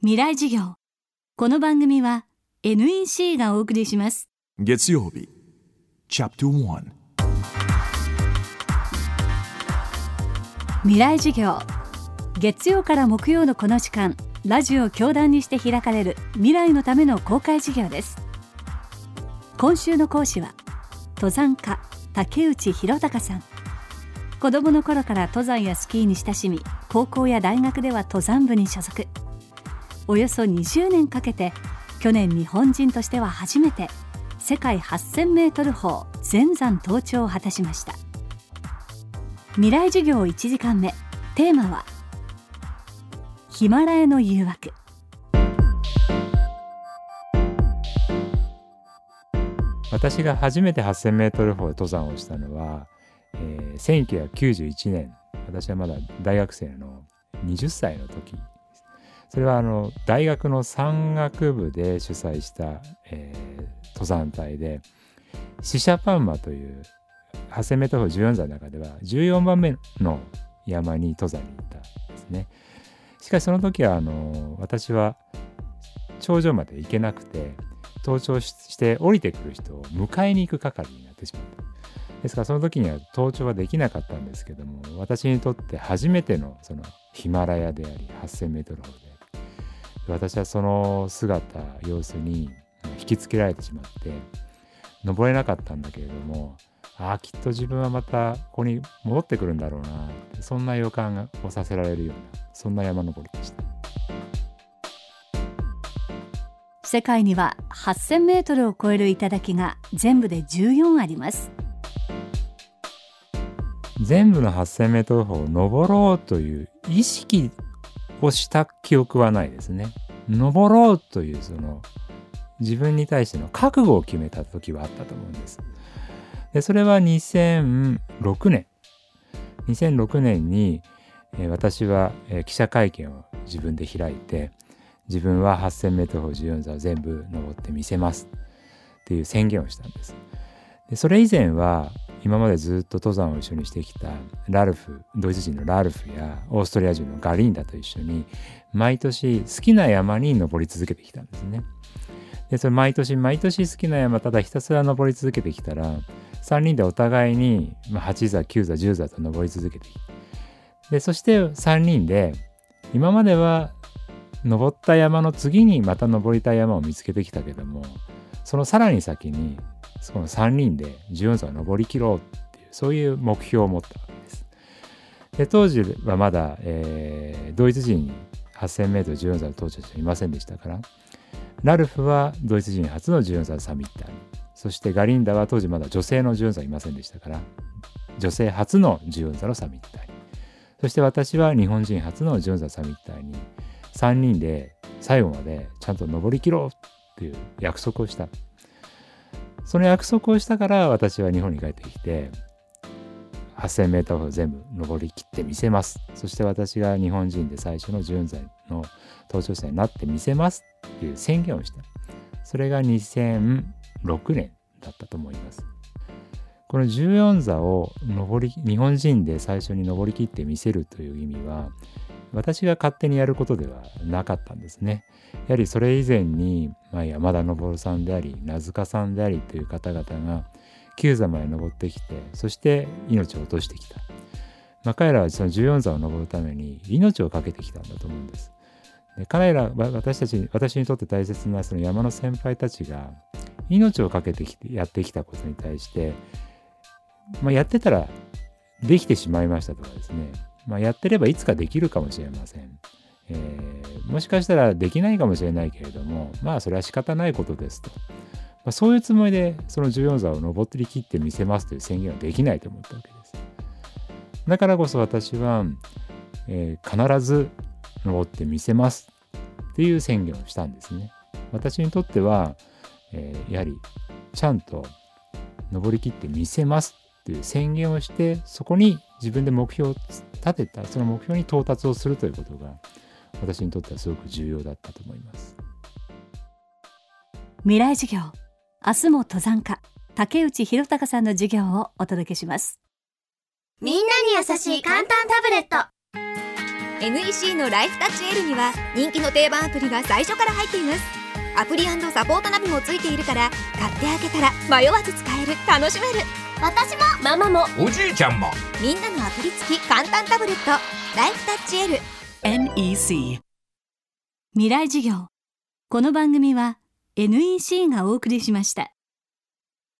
未来授業。この番組は NEC がお送りします。月曜日。チャプター未来授業。月曜から木曜のこの時間ラジオを教壇にして開かれる未来のための公開授業です。今週の講師は登山家竹内弘隆さん。子供の頃から登山やスキーに親しみ高校や大学では登山部に所属およそ20年かけて去年日本人としては初めて世界8000メートル峰全山登頂を果たしました。未来授業1時間目テーマはヒマラヤの誘惑。私が初めて 8000m 峰登山をしたのは、えー、1991年。私はまだ大学生の20歳の時。それはあの大学の山岳部で主催した、えー、登山隊でシシャパンマという 8000m 14山の中では14番目の山に登山に行ったんですね。しかしその時はあの私は頂上まで行けなくて登頂して降りてくる人を迎えに行く係になってしまった。ですからその時には登頂はできなかったんですけども私にとって初めてのそのヒマラヤであり 8000m ほどで私はその姿様子に引きつけられてしまって登れなかったんだけれどもああきっと自分はまたここに戻ってくるんだろうなそんな予感をさせられるようなそんな山登りでした。世界には8000メートルを超える頂が全部で14あります。全部の8000メートル峰を登ろうという意識をした記憶はないですね。登ろうというその自分に対しての覚悟を決めた時はあったと思うんです。でそれは2006年2006年に、私は、記者会見を自分で開いて自分は 8000m 峰14座を全部登ってみせますっていう宣言をしたんです。でそれ以前は今までずっと登山を一緒にしてきたラルフドイツ人のラルフやオーストリア人のガリンダと一緒に毎年好きな山に登り続けてきたんですね。でそれ毎年毎年好きな山ただひたすら登り続けてきたら3人でお互いに8座9座10座と登り続けてきてでそして3人で今までは登った山の次にまた登りたい山を見つけてきたけどもそのさらに先にその3人で14座を登りきろうっていうそういう目標を持ったわけです。で当時はまだ、えー、ドイツ人に 8000m14 座を登頂者いませんでしたからラルフはドイツ人初の14座サミッターにそしてガリンダは当時まだ女性の14座いませんでしたから女性初の14座のサミッターにそして私は日本人初の14座サミッターに3人で最後までちゃんと登りきろうっていう約束をした。その約束をしたから私は日本に帰ってきて 8000m を全部登りきってみせます。そして私が日本人で最初の14歳の登頂者になってみせますっていう宣言をした。それが2006年だったと思います。この14座を登り日本人で最初に登りきってみせるという意味は私が勝手にやることではなかったんですね。やはりそれ以前に、まあ、山田昇さんであり名塚さんでありという方々が9座まで登ってきてそして命を落としてきた、まあ、彼らはその14座を登るために命を懸けてきたんだと思うんです。で彼ら私たち私にとって大切なその山の先輩たちが命を懸けてきてやってきたことに対して、まあ、やってたらできてしまいましたとかですねまあ、やってればいつかできるかもしれません。えー、もしかしたらできないかもしれないけれども、まあそれは仕方ないことですと。まあ、そういうつもりでその14座を登りきってみせますという宣言はできないと思ったわけです。だからこそ私は、えー、必ず登ってみせますっていう宣言をしたんですね。私にとっては、えー、やはりちゃんと登りきってみせますっていう宣言をしてそこに自分で目標を立てたその目標に到達をするということが私にとってはすごく重要だったと思います。未来授業明日も登山家竹内弘隆さんの授業をお届けします。みんなに優しい簡単タブレット。NEC のライフタッチ L には人気の定番アプリが最初から入っています。アプリサポートナビもついているから買ってあげたら迷わず使える。楽しめる私も。ママも。おじいちゃんも。みんなのアプリ付き簡単タブレット。ライフタッチ L NEC 未来授業。この番組は NEC がお送りしました